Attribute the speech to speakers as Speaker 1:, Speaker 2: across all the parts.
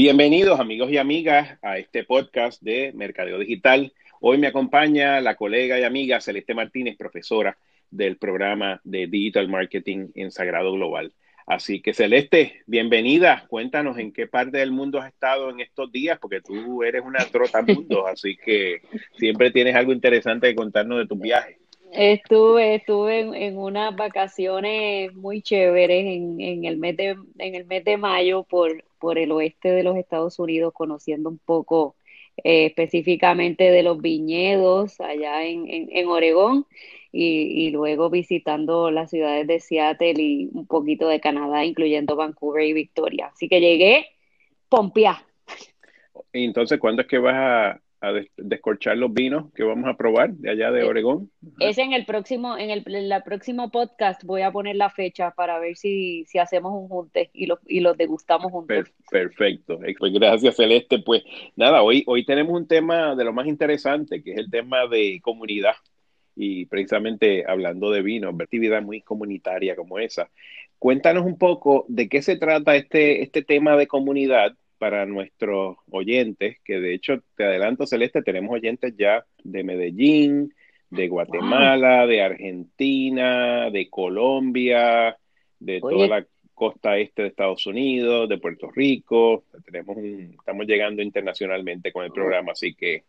Speaker 1: Bienvenidos amigos y amigas a este podcast de Mercadeo Digital. Hoy me acompaña la colega y amiga Celeste Martínez, profesora del programa de Digital Marketing en Sagrado Global. Así que Celeste, bienvenida. Cuéntanos en qué parte del mundo has estado en estos días, porque tú eres una trota mundo, así que siempre tienes algo interesante que contarnos de tus viajes.
Speaker 2: Estuve, estuve en, unas vacaciones muy chéveres en, en, el mes de, en el mes de mayo por, por el oeste de los Estados Unidos, conociendo un poco eh, específicamente de los viñedos allá en, en, Oregón y, y, luego visitando las ciudades de Seattle y un poquito de Canadá, incluyendo Vancouver y Victoria. Así que llegué pompeada.
Speaker 1: Entonces, ¿cuándo es que vas a, a descorchar los vinos que vamos a probar de allá de eh, Oregón.
Speaker 2: Es en el próximo, en el, próximo podcast voy a poner la fecha para ver si, si hacemos un junte y los, y los degustamos juntos.
Speaker 1: perfecto. Pues gracias, Celeste. Pues nada, hoy, hoy tenemos un tema de lo más interesante, que es el tema de comunidad. Y precisamente hablando de vino, actividad muy comunitaria como esa. Cuéntanos un poco de qué se trata este, este tema de comunidad para nuestros oyentes, que de hecho, te adelanto, Celeste, tenemos oyentes ya de Medellín, de Guatemala, de Argentina, de Colombia, de toda la costa este de Estados Unidos, de Puerto Rico. Tenemos estamos llegando internacionalmente con el programa, así que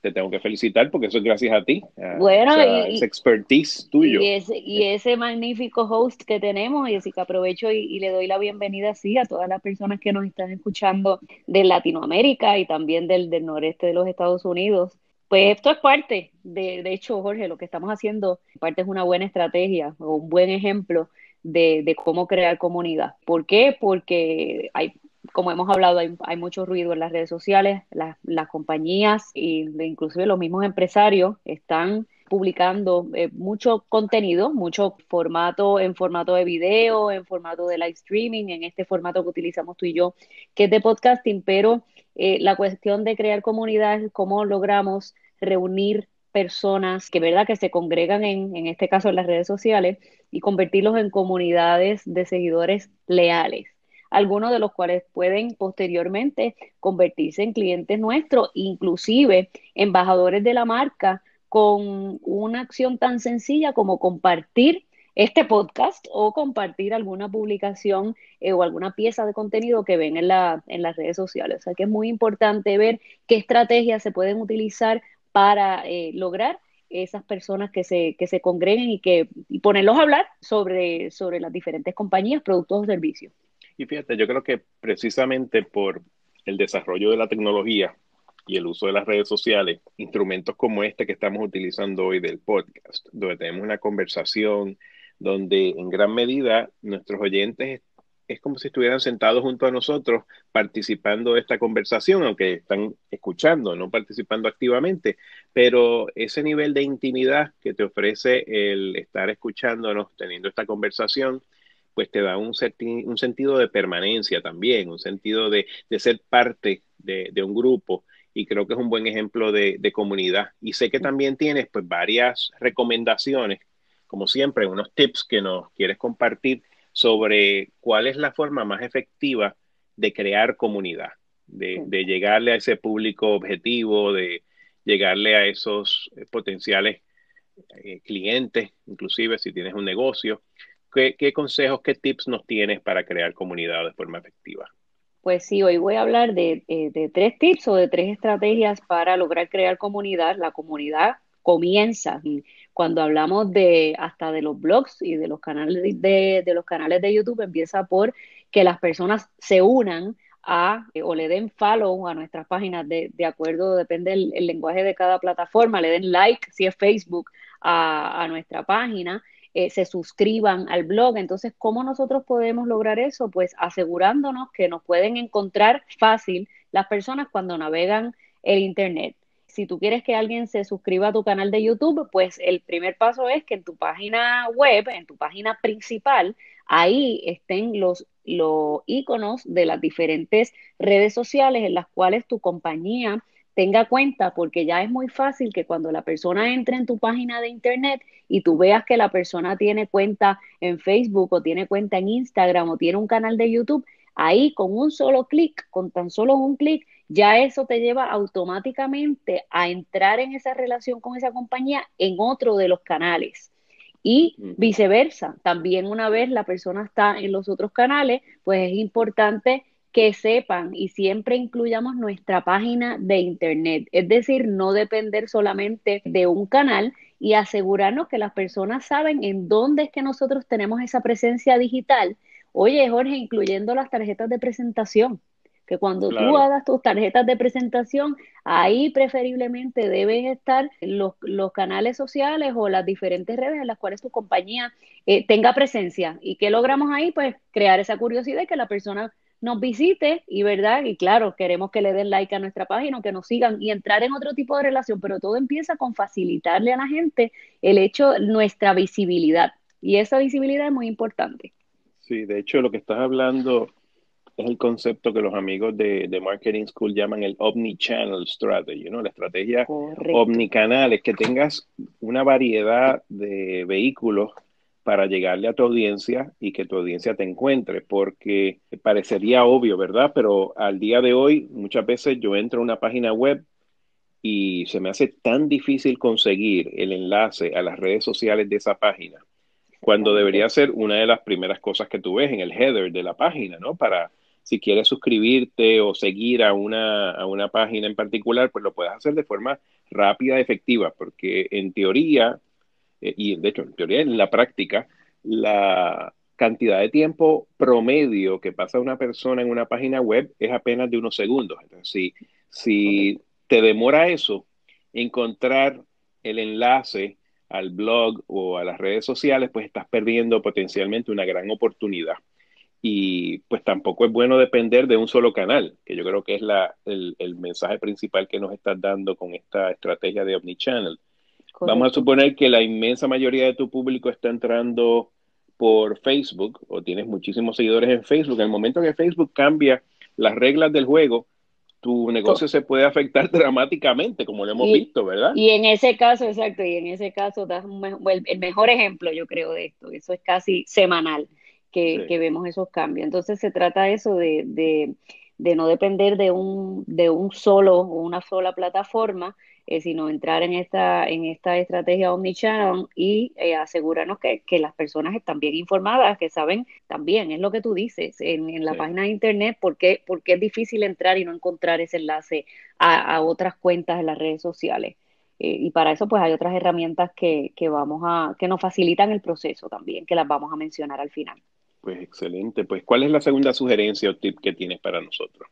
Speaker 1: te tengo que felicitar porque eso es gracias a ti.
Speaker 2: bueno,
Speaker 1: y, ese expertise tuyo.
Speaker 2: Y ese, y ese, magnífico host que tenemos, y así que aprovecho y, le doy la bienvenida sí a todas las personas que nos están escuchando de Latinoamérica y también del, del noreste de los Estados Unidos. Pues esto es parte, de, de hecho, Jorge, lo que estamos haciendo, parte es una buena estrategia o un buen ejemplo de, de, cómo crear comunidad. ¿Por qué? Porque hay como hemos hablado, hay, mucho ruido en las redes sociales, las, compañías e inclusive los mismos empresarios están publicando eh, mucho contenido, mucho formato en formato de video, en formato de live streaming, en este formato que utilizamos tú y yo, que es de podcasting, pero eh, la cuestión de crear comunidades, cómo logramos reunir personas que verdad que se congregan en, en este caso en las redes sociales y convertirlos en comunidades de seguidores leales algunos de los cuales pueden posteriormente convertirse en clientes nuestros, inclusive embajadores de la marca, con una acción tan sencilla como compartir este podcast o compartir alguna publicación eh, o alguna pieza de contenido que ven en, la, en las redes sociales. O sea que es muy importante ver qué estrategias se pueden utilizar para eh, lograr esas personas que se, que se congreguen y que y ponerlos a hablar sobre, sobre las diferentes compañías, productos o servicios.
Speaker 1: Y fíjate, yo creo que precisamente por el desarrollo de la tecnología y el uso de las redes sociales, instrumentos como este que estamos utilizando hoy del podcast, donde tenemos una conversación, donde en gran medida nuestros oyentes es como si estuvieran sentados junto a nosotros participando de esta conversación, aunque están escuchando, no participando activamente, pero ese nivel de intimidad que te ofrece el estar escuchándonos, teniendo esta conversación, pues te da un, un sentido de permanencia también, un sentido de, ser parte de, un grupo y creo que es un buen ejemplo de, comunidad. Y sé que también tienes pues varias recomendaciones, como siempre, unos tips que nos quieres compartir sobre cuál es la forma más efectiva de crear comunidad, de, llegarle a ese público objetivo, de llegarle a esos eh, potenciales eh, clientes, inclusive si tienes un negocio. ¿Qué, consejos, qué tips nos tienes para crear comunidad de forma efectiva?
Speaker 2: Pues sí, hoy voy a hablar de, eh, tres tips o de tres estrategias para lograr crear comunidad. La comunidad comienza cuando hablamos de hasta de los blogs y de los canales de, de los canales de YouTube empieza por que las personas se unan a eh, o le den follow a nuestras páginas de, de acuerdo, depende el lenguaje de cada plataforma, le den like si es Facebook a nuestra página eh, se suscriban al blog. Entonces, ¿cómo nosotros podemos lograr eso? Pues asegurándonos que nos pueden encontrar fácil las personas cuando navegan el Internet. Si tú quieres que alguien se suscriba a tu canal de YouTube, pues el primer paso es que en tu página web, en tu página principal, ahí estén los, los iconos de las diferentes redes sociales en las cuales tu compañía tenga cuenta porque ya es muy fácil que cuando la persona entre en tu página de internet y tú veas que la persona tiene cuenta en Facebook o tiene cuenta en Instagram o tiene un canal de YouTube, ahí con un solo clic, con tan solo un clic, ya eso te lleva automáticamente a entrar en esa relación con esa compañía en otro de los canales. Y viceversa, también una vez la persona está en los otros canales, pues es importante que sepan y siempre incluyamos nuestra página de internet, es decir, no depender solamente de un canal y asegurarnos que las personas saben en dónde es que nosotros tenemos esa presencia digital. Oye, Jorge, incluyendo las tarjetas de presentación que cuando tú hagas tus tarjetas de presentación, ahí preferiblemente deben estar los, los, canales sociales o las diferentes redes en las cuales tu compañía eh, tenga presencia. ¿Y qué logramos ahí? Pues crear esa curiosidad y que la persona nos visite y verdad, y claro, queremos que le den like a nuestra página, que nos sigan y entrar en otro tipo de relación, pero todo empieza con facilitarle a la gente el hecho, nuestra visibilidad. Y esa visibilidad es muy importante.
Speaker 1: Sí, de hecho lo que estás hablando es el concepto que los amigos de, Marketing School llaman el Omnichannel Strategy, ¿no? La estrategia omnicanal es que tengas una variedad de vehículos para llegarle a tu audiencia y que tu audiencia te encuentre, porque parecería obvio, ¿verdad? Pero al día de hoy, muchas veces yo entro a una página web y se me hace tan difícil conseguir el enlace a las redes sociales de esa página, cuando debería ser una de las primeras cosas que tú ves en el header de la página, ¿no? Para si quieres suscribirte o seguir a una, a una página en particular, pues lo puedes hacer de forma rápida y efectiva, porque en teoría, eh, y de hecho en teoría en la práctica, la cantidad de tiempo promedio que pasa una persona en una página web es apenas de unos segundos. Entonces, si, si te demora eso, encontrar el enlace al blog o a las redes sociales, pues estás perdiendo potencialmente una gran oportunidad y pues tampoco es bueno depender de un solo canal, que yo creo que es la, el, mensaje principal que nos estás dando con esta estrategia de Omnichannel. Vamos a suponer que la inmensa mayoría de tu público está entrando por Facebook o tienes muchísimos seguidores en Facebook. En el momento que Facebook cambia las reglas del juego, tu negocio se puede afectar dramáticamente, como lo hemos visto, ¿verdad?
Speaker 2: Y en ese caso, exacto, y en ese caso das el mejor ejemplo, yo creo, de esto. Eso es casi semanal que, vemos esos cambios. Entonces se trata eso de, de, no depender de un, de un solo o una sola plataforma, eh, sino entrar en esta, en esta estrategia omnichannel y eh, asegurarnos que, las personas están bien informadas, que saben también, es lo que tú dices, en, la página de internet, por qué, es difícil entrar y no encontrar ese enlace a, otras cuentas en las redes sociales. Eh, y para eso pues hay otras herramientas que, que vamos a, que nos facilitan el proceso también, que las vamos a mencionar al final.
Speaker 1: Pues excelente. Pues, ¿cuál es la segunda sugerencia o tip que tienes para nosotros?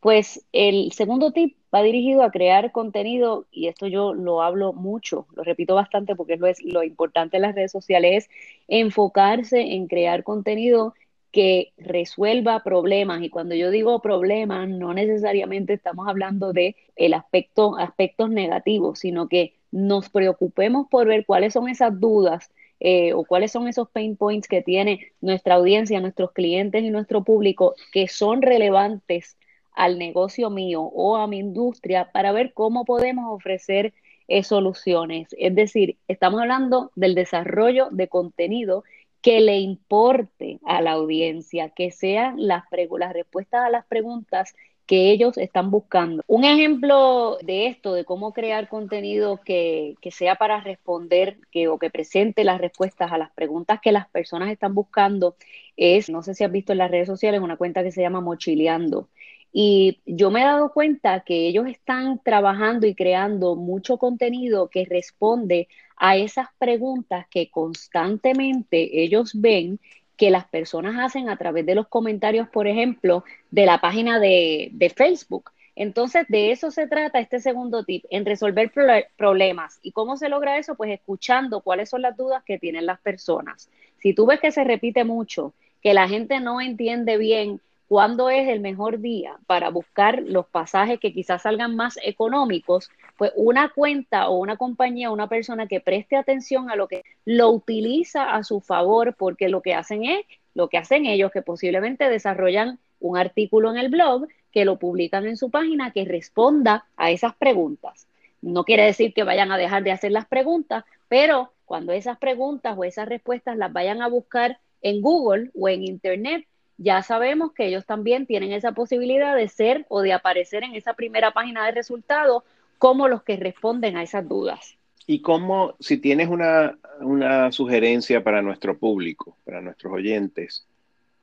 Speaker 2: Pues el segundo tip va dirigido a crear contenido, y esto yo lo hablo mucho, lo repito bastante porque lo, es, lo importante en las redes sociales es enfocarse en crear contenido que resuelva problemas. Y cuando yo digo problemas, no necesariamente estamos hablando de el aspecto, aspectos negativos, sino que nos preocupemos por ver cuáles son esas dudas eh, o cuáles son esos pain points que tiene nuestra audiencia, nuestros clientes y nuestro público que son relevantes al negocio mío o a mi industria para ver cómo podemos ofrecer eh, soluciones. Es decir, estamos hablando del desarrollo de contenido que le importe a la audiencia, que sean las, las respuestas a las preguntas que ellos están buscando. Un ejemplo de esto, de cómo crear contenido que, que, sea para responder que, o que presente las respuestas a las preguntas que las personas están buscando, es, no sé si has visto en las redes sociales, una cuenta que se llama Mochileando. Y yo me he dado cuenta que ellos están trabajando y creando mucho contenido que responde a esas preguntas que constantemente ellos ven que las personas hacen a través de los comentarios, por ejemplo, de la página de, Facebook. Entonces, de eso se trata este segundo tip, en resolver problemas. ¿Y cómo se logra eso? Pues escuchando cuáles son las dudas que tienen las personas. Si tú ves que se repite mucho, que la gente no entiende bien cuándo es el mejor día para buscar los pasajes que quizás salgan más económicos, pues una cuenta o una compañía, una persona que preste atención a lo que lo utiliza a su favor, porque lo que hacen es, lo que hacen ellos, que posiblemente desarrollan un artículo en el blog, que lo publican en su página, que responda a esas preguntas. No quiere decir que vayan a dejar de hacer las preguntas, pero cuando esas preguntas o esas respuestas las vayan a buscar en Google o en Internet, ya sabemos que ellos también tienen esa posibilidad de ser o de aparecer en esa primera página de resultados como los que responden a esas dudas.
Speaker 1: Y cómo, si tienes una, una sugerencia para nuestro público, para nuestros oyentes,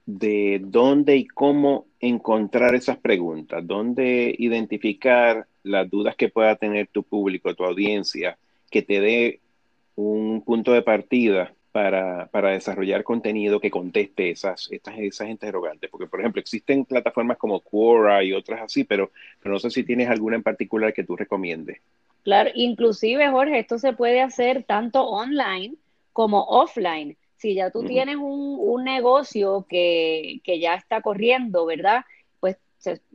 Speaker 1: de dónde y cómo encontrar esas preguntas, dónde identificar las dudas que pueda tener tu público, tu audiencia, que te dé un punto de partida para, desarrollar contenido que conteste esas, estas, esas interrogantes. Porque, por ejemplo, existen plataformas como Quora y otras así, pero, pero no sé si tienes alguna en particular que tú recomiendes.
Speaker 2: Claro, inclusive, Jorge, esto se puede hacer tanto online como offline. Si ya tú tienes un, un negocio que, que, ya está corriendo, ¿verdad? Pues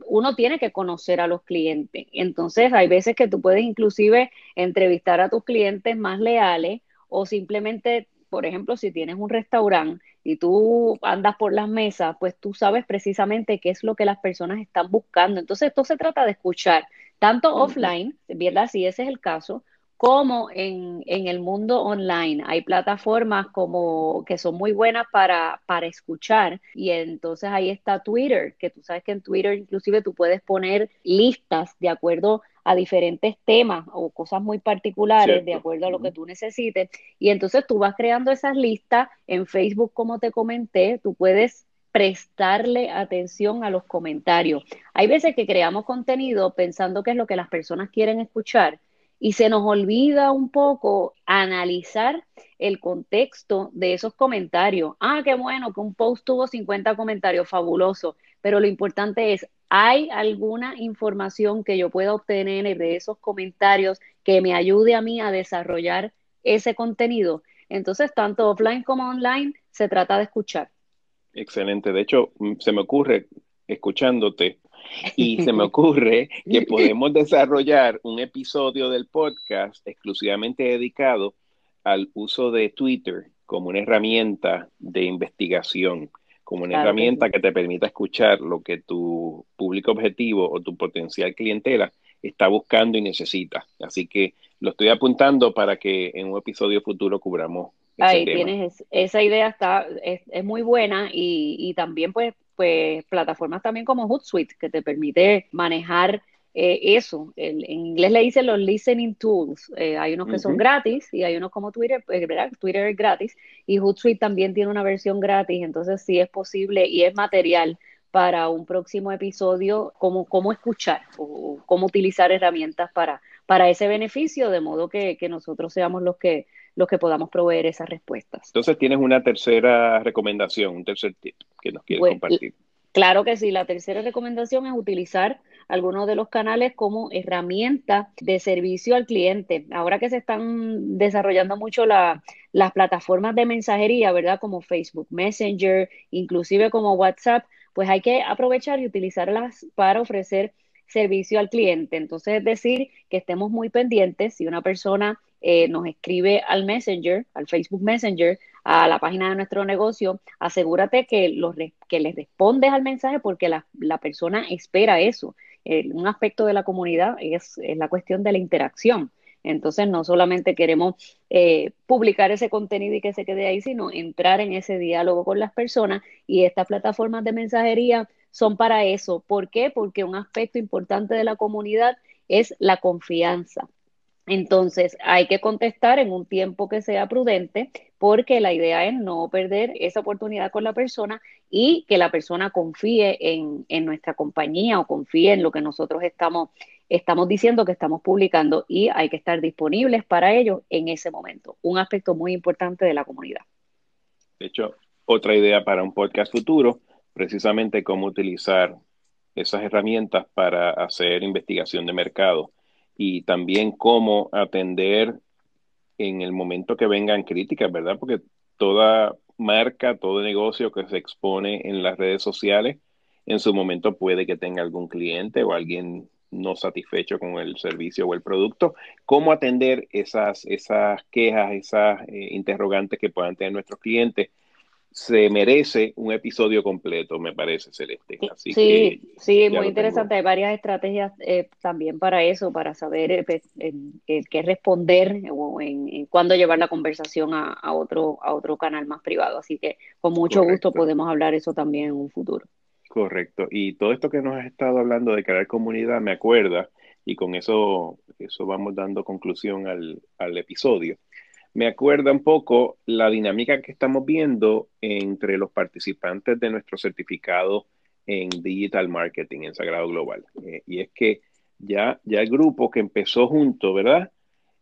Speaker 2: uno tiene que conocer a los clientes. Entonces, hay veces que tú puedes inclusive entrevistar a tus clientes más leales o simplemente por ejemplo, si tienes un restaurante y tú andas por las mesas, pues tú sabes precisamente qué es lo que las personas están buscando. Entonces, esto se trata de escuchar, tanto offline, ¿verdad? Si ese es el caso, como en, en, el mundo online. Hay plataformas como que son muy buenas para, para escuchar y entonces ahí está Twitter, que tú sabes que en Twitter inclusive tú puedes poner listas de acuerdo a diferentes temas o cosas muy particulares de acuerdo a lo que tú necesites. Y entonces tú vas creando esas listas en Facebook, como te comenté, tú puedes prestarle atención a los comentarios. Hay veces que creamos contenido pensando que es lo que las personas quieren escuchar y se nos olvida un poco analizar el contexto de esos comentarios. Ah, qué bueno que un post tuvo 50 comentarios, fabuloso, pero lo importante es, ¿hay alguna información que yo pueda obtener de esos comentarios que me ayude a mí a desarrollar ese contenido? Entonces, tanto offline como online, se trata de escuchar.
Speaker 1: Excelente. De hecho, mm, se me ocurre, escuchándote, y se me ocurre que podemos desarrollar un episodio del podcast exclusivamente dedicado al uso de Twitter como una herramienta de investigación, como una herramienta que, te permita escuchar lo que tu público objetivo o tu potencial clientela está buscando y necesita. Así que lo estoy apuntando para que en un episodio futuro cubramos.
Speaker 2: Ahí tienes, esa idea está, es, es muy buena y, y también pues pues plataformas también como Hootsuite que te permite manejar eh, eso. en inglés le dicen los listening tools. Eh, hay unos que son gratis y hay unos como Twitter, pues, ¿verdad? Twitter es gratis y Hootsuite también tiene una versión gratis, entonces sí es posible y es material para un próximo episodio cómo, cómo escuchar o cómo utilizar herramientas para, para ese beneficio, de modo que, que nosotros seamos los que los que podamos proveer esas respuestas.
Speaker 1: Entonces tienes una tercera recomendación, un tercer tip que nos quieres compartir.
Speaker 2: Claro que sí, la tercera recomendación es utilizar algunos de los canales como herramienta de servicio al cliente. Ahora que se están desarrollando mucho las plataformas de mensajería, ¿verdad? Como Facebook Messenger, inclusive como WhatsApp, pues hay que aprovechar y utilizarlas para ofrecer servicio al cliente. Entonces, es decir, que estemos muy pendientes si una persona eh, nos escribe al Messenger, al Facebook Messenger, a la página de nuestro negocio, asegúrate que, los, que les respondes al mensaje porque la, persona espera eso. Un aspecto de la comunidad es, la cuestión de la interacción. Entonces, no solamente queremos eh, publicar ese contenido y que se quede ahí, sino entrar en ese diálogo con las personas y estas plataformas de mensajería son para eso. ¿Por qué? Porque un aspecto importante de la comunidad es la confianza. Entonces, hay que contestar en un tiempo que sea prudente, porque la idea es no perder esa oportunidad con la persona y que la persona confíe en, nuestra compañía o confíe en lo que nosotros estamos, estamos diciendo que estamos publicando y hay que estar disponibles para ellos en ese momento. Un aspecto muy importante de la comunidad.
Speaker 1: De hecho, otra idea para un podcast futuro, precisamente cómo utilizar esas herramientas para hacer investigación de mercado y también cómo atender en el momento que vengan críticas, ¿verdad? Porque toda marca, todo negocio que se expone en las redes sociales, en su momento puede que tenga algún cliente o alguien no satisfecho con el servicio o el producto. ¿Cómo atender esas, esas quejas, esas eh, interrogantes que puedan tener nuestros clientes se merece un episodio completo, me parece, Celeste.
Speaker 2: Así sí, sí, muy interesante. Hay varias estrategias eh, también para eso, para saber eh, pues, qué responder o en, cuándo llevar la conversación a, otro, a otro canal más privado. Así que con mucho gusto podemos hablar eso también en un futuro.
Speaker 1: Correcto. Y todo esto que nos has estado hablando de crear comunidad me acuerda, y con eso, eso vamos dando conclusión al, al episodio me acuerda un poco la dinámica que estamos viendo entre los participantes de nuestro certificado en Digital Marketing en Sagrado Global. Eh, y es que ya, ya el grupo que empezó junto, ¿verdad?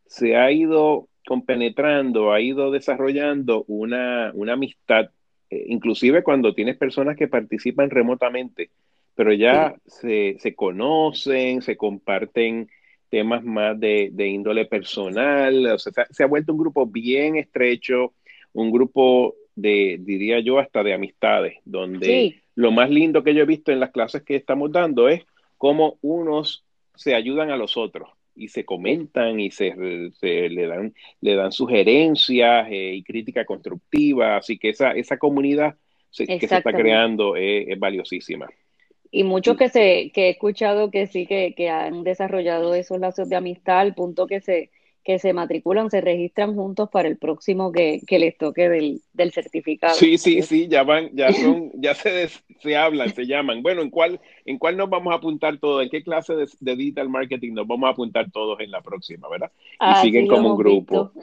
Speaker 1: Se ha ido compenetrando, ha ido desarrollando una, amistad, eh, inclusive cuando tienes personas que participan remotamente, pero ya se, se, conocen, se comparten temas más de, índole personal, o sea, se ha vuelto un grupo bien estrecho, un grupo de, diría yo, hasta de amistades, donde lo más lindo que yo he visto en las clases que estamos dando es cómo unos se ayudan a los otros y se comentan y se, le, dan, le dan sugerencias eh, y crítica constructiva, así que esa, esa comunidad que se está creando es valiosísima.
Speaker 2: Y muchos que, se, que he escuchado que sí, que, que han desarrollado esos lazos de amistad al punto que se, que se matriculan, se registran juntos para el próximo que, que les toque del, del, certificado.
Speaker 1: Sí, sí, sí, ya van, ya son, ya se, se hablan, se llaman. Bueno, ¿en cuál, ¿en cuál nos vamos a apuntar todos? ¿En qué clase de, digital marketing nos vamos a apuntar todos en la próxima, verdad? Y siguen como un grupo.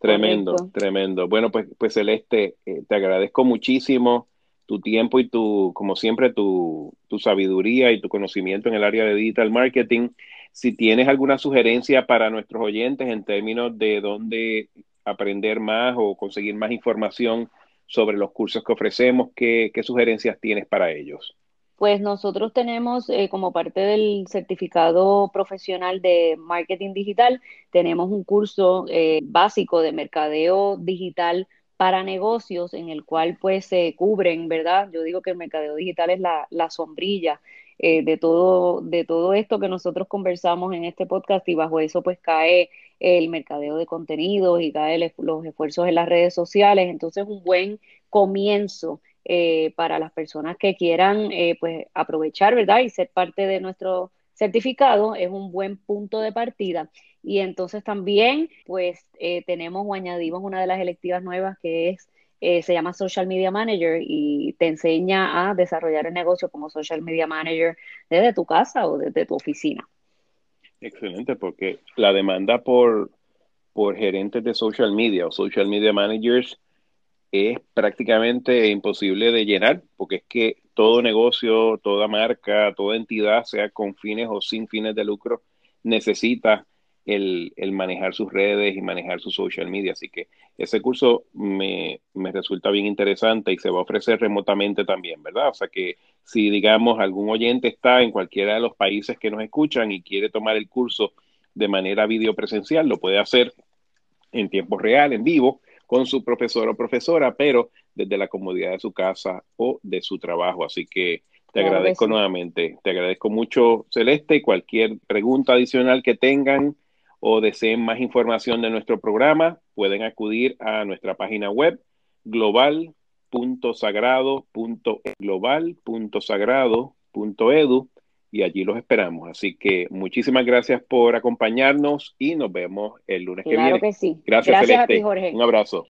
Speaker 1: Tremendo, tremendo. Bueno, pues, pues Celeste, eh, te agradezco muchísimo tu tiempo y tu, como siempre, tu, tu sabiduría y tu conocimiento en el área de digital marketing. Si tienes alguna sugerencia para nuestros oyentes en términos de dónde aprender más o conseguir más información sobre los cursos que ofrecemos, ¿qué, qué sugerencias tienes para ellos?
Speaker 2: Pues nosotros tenemos eh, como parte del certificado profesional de marketing digital, tenemos un curso eh, básico de mercadeo digital para negocios en el cual pues se cubren, ¿verdad? Yo digo que el mercadeo digital es la, la sombrilla eh, de, todo, de todo esto que nosotros conversamos en este podcast y bajo eso pues cae el mercadeo de contenidos y cae los esfuerzos en las redes sociales. Entonces un buen comienzo eh, para las personas que quieran eh, pues aprovechar, ¿verdad? Y ser parte de nuestro certificado es un buen punto de partida. Y entonces también, pues, eh, tenemos o añadimos una de las electivas nuevas que es, eh, se llama Social Media Manager y te enseña a desarrollar el negocio como Social Media Manager desde tu casa o desde tu oficina.
Speaker 1: Excelente, porque la demanda por, por gerentes de social media o social media managers es prácticamente imposible de llenar, porque es que todo negocio, toda marca, toda entidad, sea con fines o sin fines de lucro, necesita el, manejar sus redes y manejar su social media. Así que ese curso me, resulta bien interesante y se va a ofrecer remotamente también, ¿verdad? O sea que si, digamos, algún oyente está en cualquiera de los países que nos escuchan y quiere tomar el curso de manera videopresencial, lo puede hacer en tiempo real, en vivo, con su profesor o profesora, pero desde la comodidad de su casa o de su trabajo. Así que te agradezco nuevamente, te agradezco mucho, Celeste, y cualquier pregunta adicional que tengan o deseen más información de nuestro programa, pueden acudir a nuestra página web global.sagrado.global.sagrado.edu y allí los esperamos. Así que muchísimas gracias por acompañarnos y nos vemos el lunes que viene.
Speaker 2: Que sí.
Speaker 1: Gracias, gracias Celeste. A ti, Jorge. Un abrazo.